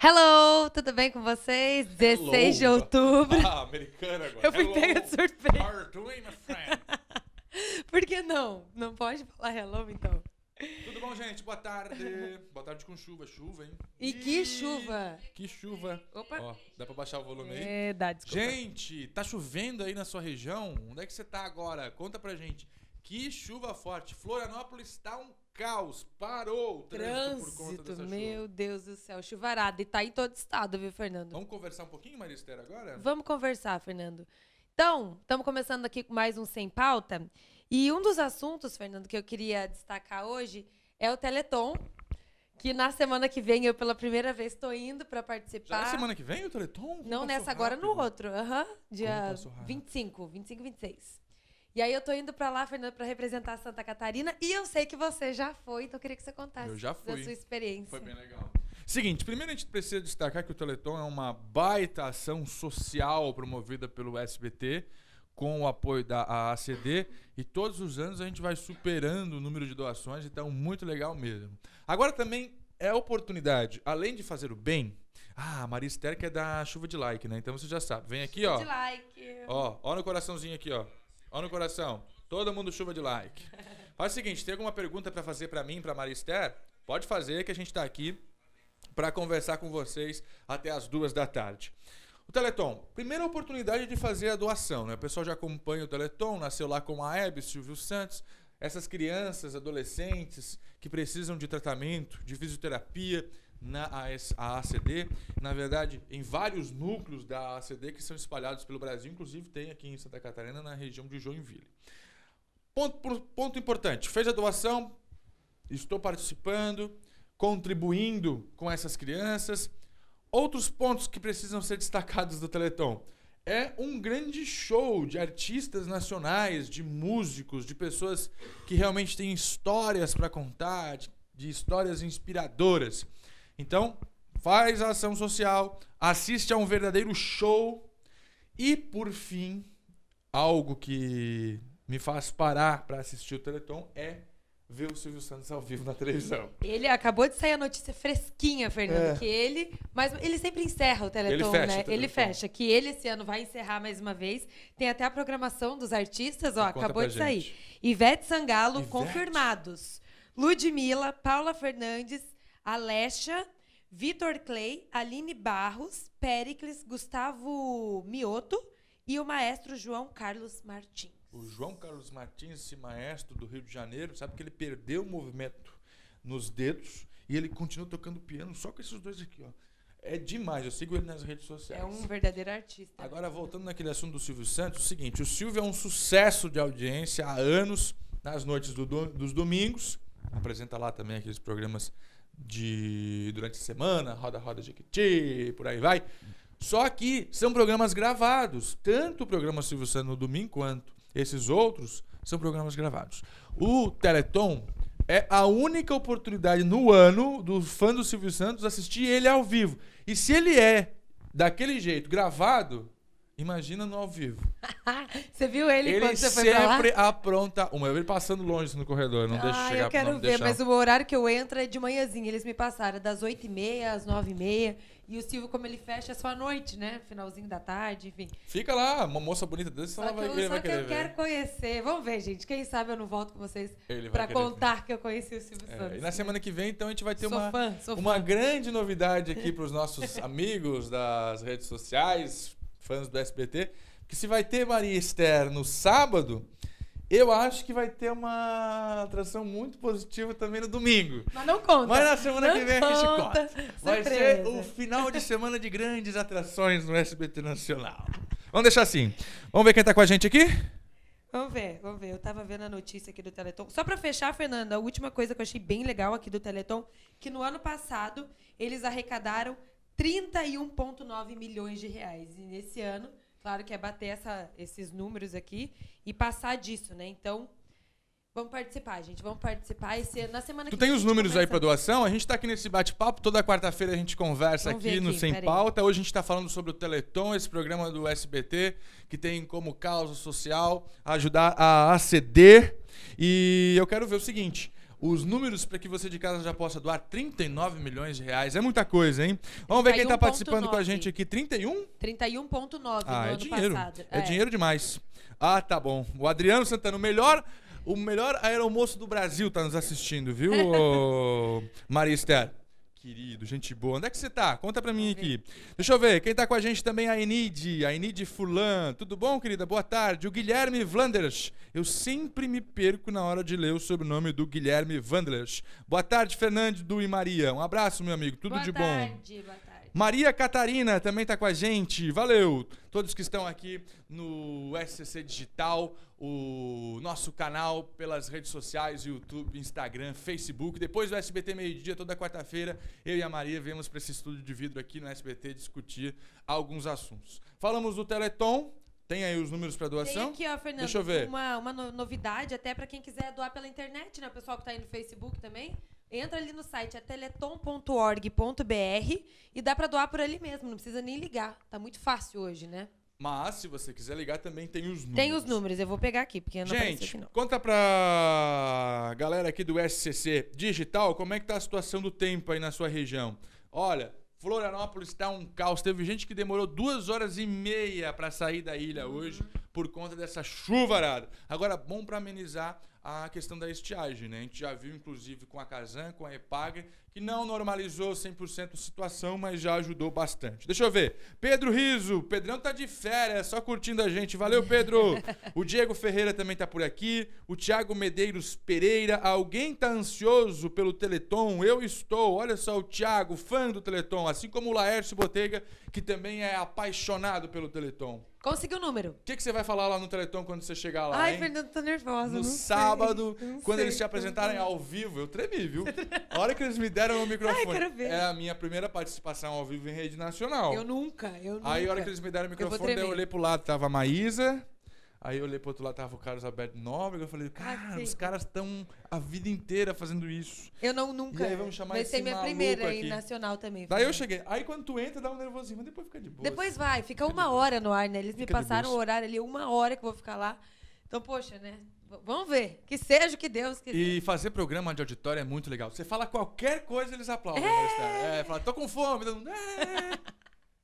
Hello, tudo bem com vocês? 16 de outubro. Ah, americana agora. Eu fui Hello. pega de surpresa. How are doing, my friend? Por que não? Não pode falar hello, então? Tudo bom, gente? Boa tarde. Boa tarde com chuva, chuva, hein? E que chuva! Que chuva. Opa! Ó, dá pra baixar o volume aí? É, dá, desculpa. Gente, tá chovendo aí na sua região? Onde é que você tá agora? Conta pra gente. Que chuva forte. Florianópolis tá um caos. Parou o trânsito, por conta Trânsito, dessa meu chuva. Deus do céu, chuvarada. E tá em todo estado, viu, Fernando? Vamos conversar um pouquinho, Maristela, agora? Vamos conversar, Fernando. Então, estamos começando aqui com mais um Sem Pauta. E um dos assuntos, Fernando, que eu queria destacar hoje é o Teleton. Que na semana que vem eu, pela primeira vez, estou indo para Já participar. é semana que vem o Teleton? Como Não nessa, agora no rápido. outro. Aham. Dia passou rápido. 25, 25 e 26. E aí eu tô indo pra lá, Fernando, pra representar Santa Catarina. E eu sei que você já foi, então eu queria que você contasse Eu já da fui. sua experiência. Foi bem legal. Seguinte, primeiro a gente precisa destacar que o Teleton é uma baita ação social promovida pelo SBT com o apoio da AACD e todos os anos a gente vai superando o número de doações, então muito legal mesmo. Agora também é oportunidade, além de fazer o bem, ah, a Maria Esther quer dar chuva de like, né? Então você já sabe. Vem aqui, ó. De like. Ó, ó no coraçãozinho aqui, ó. Ó no coração. Todo mundo chuva de like. Faz o seguinte, tem alguma pergunta pra fazer pra mim, pra Marister? Pode fazer que a gente tá aqui pra conversar com vocês até as duas da tarde. O Teleton, primeira oportunidade de fazer a doação, né? O pessoal já acompanha o Teleton, nasceu lá com a Hebe, Silvio Santos. Essas crianças, adolescentes que precisam de tratamento, de fisioterapia na AS AACD, na verdade, em vários núcleos da AACD que são espalhados pelo Brasil, inclusive tem aqui em Santa Catarina, na região de Joinville. Ponto, ponto importante, fez a doação, estou participando, contribuindo com essas crianças. Outros pontos que precisam ser destacados do Teleton. É um grande show de artistas nacionais, de músicos, de pessoas que realmente têm histórias para contar, de, de histórias inspiradoras. Então, faz a ação social, assiste a um verdadeiro show e, por fim, algo que me faz parar para assistir o Teleton é ver o Silvio Santos ao vivo na televisão. Ele acabou de sair a notícia fresquinha, Fernando, É. que ele. Mas ele sempre encerra o Teleton, Ele fecha né? Teleton. Ele fecha. Que ele esse ano vai encerrar mais uma vez. Tem até a programação dos artistas, ó, Conta acabou de sair. gente. Ivete Sangalo, Ivete. confirmados. Ludmilla, Paula Fernandes, Alexa, Vitor Clay, Aline Barros, Pericles, Gustavo Mioto e o maestro João Carlos Martins. O João Carlos Martins, esse maestro do Rio de Janeiro, sabe que ele perdeu o movimento nos dedos e ele continua tocando piano só com esses dois aqui, ó. É demais, eu sigo ele nas redes sociais. É um verdadeiro artista. Agora, voltando naquele assunto do Silvio Santos, o seguinte: o Silvio é um sucesso de audiência há anos, nas noites do do- dos domingos. Apresenta lá também aqueles programas de durante a semana, Roda Roda Jequiti, por aí vai. Só que são programas gravados. Tanto o programa Silvio Santos no domingo quanto esses outros são programas gravados. O Teleton é a única oportunidade no ano do fã do Silvio Santos assistir ele ao vivo. E se ele é daquele jeito, gravado, imagina no ao vivo. Você viu ele, Ele quando você foi pra lá? sempre apronta uma. Eu vi ele passando longe no corredor, não deixa ah, chegar eu quero ver, deixar. mas o horário que eu entro é de manhãzinha. Eles me passaram das 8h30 às 9h30. E o Silvio, como ele fecha, é só à noite, né? Finalzinho da tarde, enfim. Fica lá, uma moça bonita desse, ela que vai, eu, ele só vai que eu ver. quero conhecer. Vamos ver, gente. Quem sabe eu não volto com vocês Ele pra querer ver. contar que eu conheci o Silvio É, Santos. e na semana que vem, então, a gente vai ter sou uma, fã, uma fã. grande novidade aqui para os nossos amigos das redes sociais, fãs do SBT, que se vai ter Maria Esther no sábado, eu acho que vai ter uma atração muito positiva também no domingo. Mas não conta. Mas na semana Não que vem a gente conta. conta. Vai ser Surpresa. o final de semana de grandes atrações no SBT Nacional. Vamos deixar assim. Vamos ver quem tá com a gente aqui? Vamos ver, vamos ver. Eu tava vendo a notícia aqui do Teleton. Só pra fechar, Fernanda, a última coisa que eu achei bem legal aqui do Teleton, que no ano passado eles arrecadaram 31,9 milhões de reais. E nesse ano Claro que é bater essa- esses números aqui e passar disso, né? Então, vamos participar, gente. Vamos participar. Esse, na semana Tu que tem os números aí começa- pra doação? A gente tá aqui nesse bate-papo. Toda quarta-feira a gente conversa aqui, ver no aqui, Sem. Pauta. Hoje a gente tá falando sobre o Teleton, esse programa do SBT, que tem como causa social ajudar a aceder. E eu quero ver o seguinte. Os números para que você de casa já possa doar 39 milhões de reais. É muita coisa, hein? Vamos ver quem tá 31,9. participando com a gente aqui. 31? 31,9 Ah, no é ano dinheiro. passado. É. dinheiro demais. Ah, tá bom. O Adriano Santana, o melhor, o melhor aeromoço do Brasil tá nos assistindo, viu, Maria Esther? Querido, gente boa. Onde é que você tá? Conta pra mim aqui. Deixa eu ver. Quem tá com a gente também é a Enide, a Enide Fulan. Tudo bom, querida? Boa tarde. O Guilherme Vlanders. Eu sempre me perco na hora de ler o sobrenome do Guilherme Vandlers. Boa tarde, Fernando e Maria. Um abraço, meu amigo. Tudo boa de bom. tarde, Boa tarde. Maria Catarina também tá com a gente. Valeu! Todos que estão aqui no SCC Digital, o nosso canal pelas redes sociais, YouTube, Instagram, Facebook. Depois do SBT Meio-Dia, toda quarta-feira, eu e a Maria viemos para esse estúdio de vidro aqui no SBT discutir alguns assuntos. Falamos do Teleton. Tem aí os números para Tem doação? aqui, ó, Fernando, Deixa eu ver. Uma, uma no- novidade até para quem quiser doar pela internet, né? O pessoal que tá aí no Facebook também. Entra ali no site, é teleton.org.br e dá para doar por ali mesmo, não precisa nem ligar. Tá muito fácil hoje, né? Mas, se você quiser ligar, também tem os números. Tem os números, eu vou pegar aqui, porque não apareceu aqui Gente, não. conta pra galera aqui do SCC Digital como é que tá a situação do tempo aí na sua região. Olha, Florianópolis tá um caos. Teve gente que demorou duas horas e meia pra sair da ilha hoje por conta dessa chuvarada. Agora, bom pra amenizar a questão da estiagem, né? A gente já viu, inclusive, com a Casan, com a Epag, que não normalizou 100% a situação, mas já ajudou bastante. Deixa eu ver. Pedro Riso, Pedrão tá de férias, só curtindo a gente. Valeu, Pedro! O Diego Ferreira também tá por aqui. O Thiago Medeiros Pereira. Alguém tá ansioso pelo Teleton? Eu estou. Olha só, o Thiago, fã do Teleton, assim como o Laércio Botega, que também é apaixonado pelo Teleton. Conseguiu o número. O que, que você vai falar lá no Teleton quando você chegar lá, Ai, hein? Fernando, tô nervosa. No sei, sábado, não quando sei, eles tô apresentarem ao vivo, eu tremi, viu? A hora que eles me deram o microfone. Ai, quero ver. É a minha primeira participação ao vivo em rede nacional. Eu nunca, eu nunca. Aí a hora que eles me deram o microfone, daí eu tremer. olhei pro lado, tava a Maísa. Aí eu olhei pro outro lado, tava o Carlos Alberto Nóbrega. Eu falei, cara, sim. os caras estão a vida inteira fazendo isso. Eu não, nunca. E aí vamos chamar Vai esse ser minha primeira aí, aqui. nacional também. Daí eu cheguei. Aí quando tu entra, dá um nervosinho, mas depois fica de boa. Depois assim. vai, fica uma hora no ar, né? Eles me Fica passaram o horário ali, uma hora que eu vou ficar lá. Então, poxa, né? Vamos ver. Que seja o que Deus quiser. E fazer programa de auditório é muito legal. Você fala qualquer coisa, eles aplaudem. É, é fala, tô com fome. É,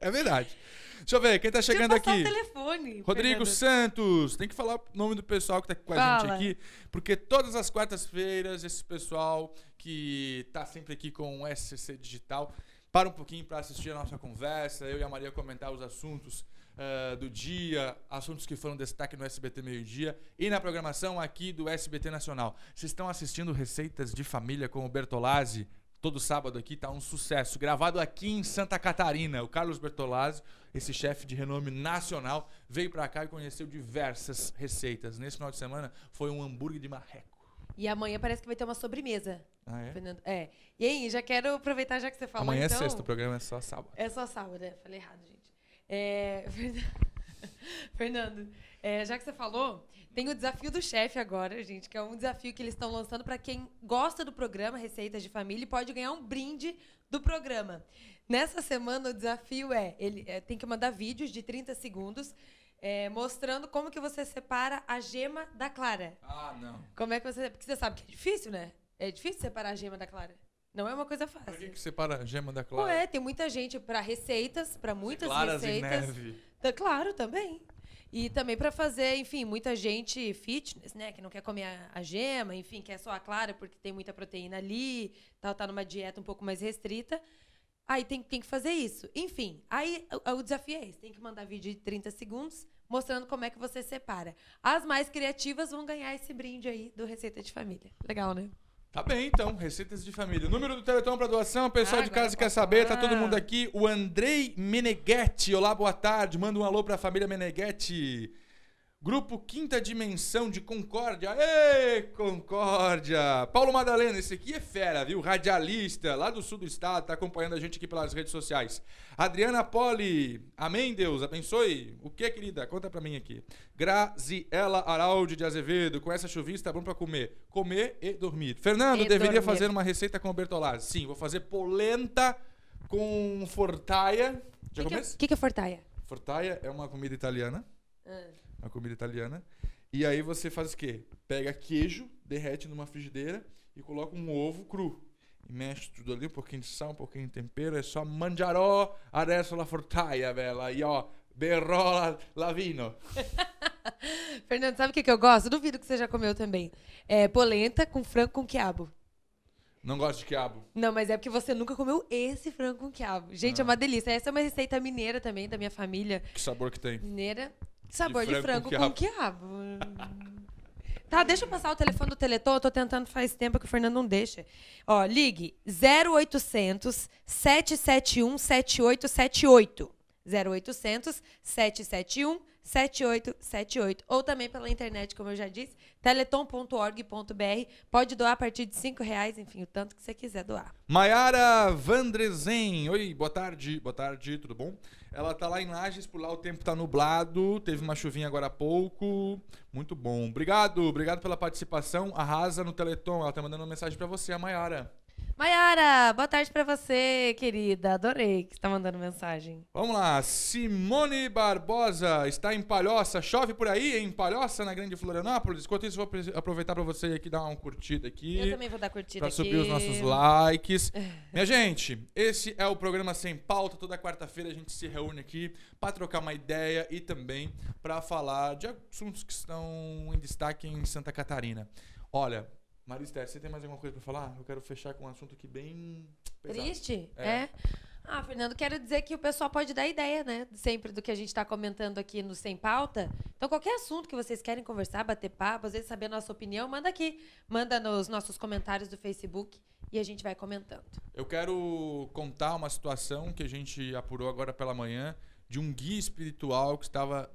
é verdade. Deixa eu ver, quem tá chegando aqui? o telefone. Rodrigo Fernando. Santos, tem que falar o nome do pessoal que tá com a Fala. gente aqui, porque todas as quartas-feiras esse pessoal que tá sempre aqui com o SCC Digital para um pouquinho para assistir a nossa conversa, eu e a Maria comentar os assuntos eh, do dia, assuntos que foram destaque no SBT Meio-Dia e na programação aqui do SBT Nacional. Vocês estão assistindo Receitas de Família com o Bertolazzi? Todo sábado aqui tá um sucesso, gravado aqui em Santa Catarina. O Carlos Bertolazzi, esse chefe de renome nacional, veio pra cá e conheceu diversas receitas. Nesse final de semana foi um hambúrguer de marreco. E amanhã parece que vai ter uma sobremesa, Ah, é? Fernando. É. E aí, já quero aproveitar, já que você falou. Amanhã então... é sexta, o programa é só sábado. É só sábado, né? Falei errado, gente. É, Fernan- Fernando, é, já que você falou, tem o desafio do chefe agora, gente, que é um desafio que eles estão lançando para quem gosta do programa Receitas de Família e pode ganhar um brinde do programa. Nessa semana, o desafio é, ele é, tem que mandar vídeos de 30 segundos é, mostrando como que você separa a gema da clara. Ah, não. Como é que você... Porque você sabe que é difícil, né? É difícil separar a gema da clara. Não é uma coisa Por fácil. que, que separa a gema da Pô, clara? é, tem muita gente para receitas, para muitas Claras receitas. neve. Tá, claro, também. E também para fazer, enfim, muita gente fitness, né, que não quer comer a, a gema, enfim, quer só a clara porque tem muita proteína ali, tal, tá numa dieta um pouco mais restrita. Aí tem, tem que fazer isso. Enfim, aí o, o desafio é esse, tem que mandar vídeo de 30 segundos mostrando como é que você separa. As mais criativas vão ganhar esse brinde aí do Receita de Família. Legal, né? Tá bem, então. Receitas de família. O número do Teleton para doação, o pessoal Ah, de casa quer saber, tá falar. todo mundo aqui. O Andrei Meneghetti. Olá, boa tarde. Manda um alô pra família Meneghetti. Grupo Quinta Dimensão de Concórdia. Ê, Concórdia! Paulo Madalena, esse aqui é fera, viu? Radialista, lá do sul do estado, tá acompanhando a gente aqui pelas redes sociais. Adriana Poli, amém, Deus, abençoe. O que, querida? Conta pra mim aqui. Graziela Araldi de Azevedo, com essa chuvinha está bom pra comer. Comer e dormir. Fernando, E deveria dormir. fazer uma receita com o Bertolazzi. Sim, vou fazer polenta com fortaia. Já O que, que, começa? é- que que é fortaia? Fortaia é uma comida italiana. Uma comida italiana. E aí você faz o quê? Pega queijo, derrete numa frigideira e coloca um ovo cru. E mexe tudo ali, um pouquinho de sal, um pouquinho de tempero. É só mangiarò adesso la fortaia, bela. E ó, berrò la, la vino. Fernando, sabe o que, que eu gosto? Duvido que você já comeu também. É polenta com frango com quiabo. Não gosto de quiabo. Não, mas é porque você nunca comeu esse frango com quiabo. Gente, é uma delícia. Essa é uma receita mineira também, da minha família Que sabor que tem. mineira. Sabor de frango frango, com com quiabo. Tá, deixa eu passar o telefone do Teleton. Eu tô tentando faz tempo que o Fernando não deixa. Ó, ligue 0800 771 7878. 0800 771 7878. Ou também pela internet, como eu já disse, teleton.org.br. Pode doar a partir de 5 reais, enfim, o tanto que você quiser doar. Maiara Vandresen. Oi, boa tarde. Boa tarde, tudo bom? Ela tá lá em Lages, por lá o tempo tá nublado, teve uma chuvinha agora há pouco. Muito bom. Obrigado, obrigado pela participação. Arrasa no Teleton. Ela tá mandando uma mensagem pra você, a Maiara. Maiara, boa tarde pra você, querida. Adorei que você tá mandando mensagem. Vamos lá, Simone Barbosa está em Palhoça. Chove por aí em Palhoça, na Grande Florianópolis. Enquanto isso, vou aproveitar pra você aqui dar uma curtida aqui. Eu também vou dar curtida Pra aqui. subir os nossos likes. Minha gente, esse é o programa Sem Pauta. Toda quarta-feira a gente se reúne aqui para trocar uma ideia e também para falar de assuntos que estão em destaque em Santa Catarina. Olha, Maristela, você tem mais alguma coisa para falar? Eu quero fechar com um assunto aqui bem pesado. Triste? É. É. Ah, Fernando, quero dizer que o pessoal pode dar ideia, né? Sempre do que a gente está comentando aqui no Sem Pauta. Então, qualquer assunto que vocês querem conversar, bater papo, às vezes saber a nossa opinião, manda aqui. Manda nos nossos comentários do Facebook e a gente vai comentando. Eu quero contar uma situação que a gente apurou agora pela manhã de um guia espiritual que estava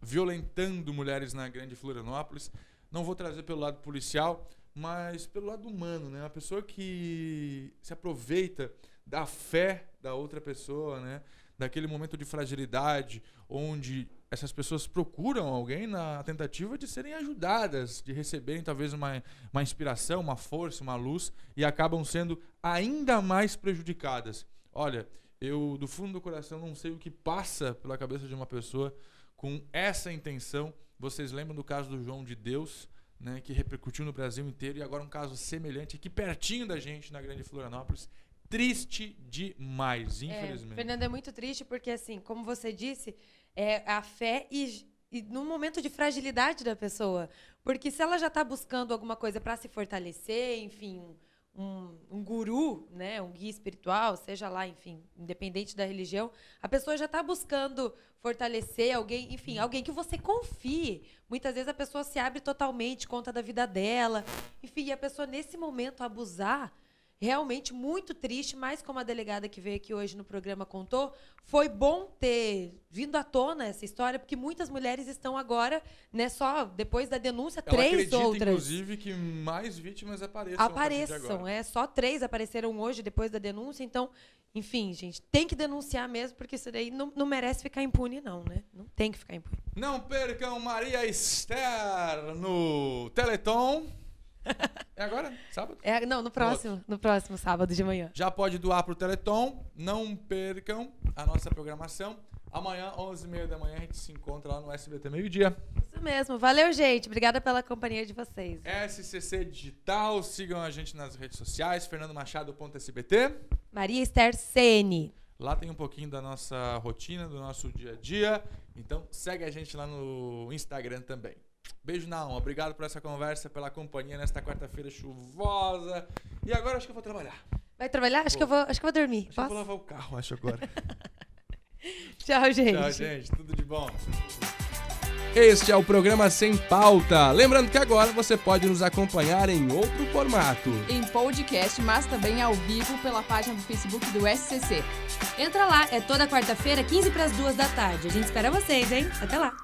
violentando mulheres na Grande Florianópolis. Não vou trazer pelo lado policial, mas pelo lado humano, né? Uma pessoa que se aproveita da fé da outra pessoa, né? Daquele momento de fragilidade onde essas pessoas procuram alguém na tentativa de serem ajudadas, de receberem talvez uma, uma inspiração, uma força, uma luz e acabam sendo ainda mais prejudicadas. Olha, eu do fundo do coração não sei o que passa pela cabeça de uma pessoa com essa intenção. Vocês lembram do caso do João de Deus, né, que repercutiu no Brasil inteiro e agora um caso semelhante aqui pertinho da gente na Grande Florianópolis. Triste demais, infelizmente. É, Fernando, é muito triste porque, assim, como você disse, é a fé e, e num momento de fragilidade da pessoa. Porque se ela já está buscando alguma coisa para se fortalecer, enfim, um, um guru, né, um guia espiritual, seja lá, enfim, independente da religião, a pessoa já está buscando fortalecer alguém, enfim, alguém que você confie. Muitas vezes a pessoa se abre totalmente, conta da vida dela, enfim, e a pessoa nesse momento abusar realmente muito triste, mas como a delegada que veio aqui hoje no programa contou, foi bom ter vindo à tona essa história, porque muitas mulheres estão agora, né, só depois da denúncia, Ela três acredita, outras inclusive, que mais vítimas apareçam. apareçam, é, só três apareceram hoje depois da denúncia, então, enfim, gente, tem que denunciar mesmo, porque isso daí não, não merece ficar impune não, né? Não tem que ficar impune. Não percam Maria Esther no Teleton. É agora? Sábado? É, não, no próximo, no próximo sábado de manhã. Já pode doar pro Teleton. Não percam a nossa programação. Amanhã, 11h30 da manhã, a gente se encontra lá no SBT Meio-Dia. Isso mesmo. Valeu, gente. Obrigada pela companhia de vocês. SCC Digital. Sigam a gente nas redes sociais. fernandomachado.sbt. Maria Esther Sene. Lá tem um pouquinho da nossa rotina, do nosso dia a dia. Então segue a gente lá no Instagram também. Beijo na alma. Obrigado por essa conversa, pela companhia nesta quarta-feira chuvosa. E agora acho que eu vou trabalhar. Vai trabalhar? Acho que eu vou, acho que eu vou dormir. Acho que eu vou Posso? lavar o carro, acho agora. Tchau, gente. Tchau, gente. Tudo de bom. Este é o programa Sem Pauta. Lembrando que agora você pode nos acompanhar em outro formato. Em podcast, mas também ao vivo pela página do Facebook do SCC. Entra lá, é toda quarta-feira, 15 para as 2 da tarde. A gente espera vocês, hein? Até lá.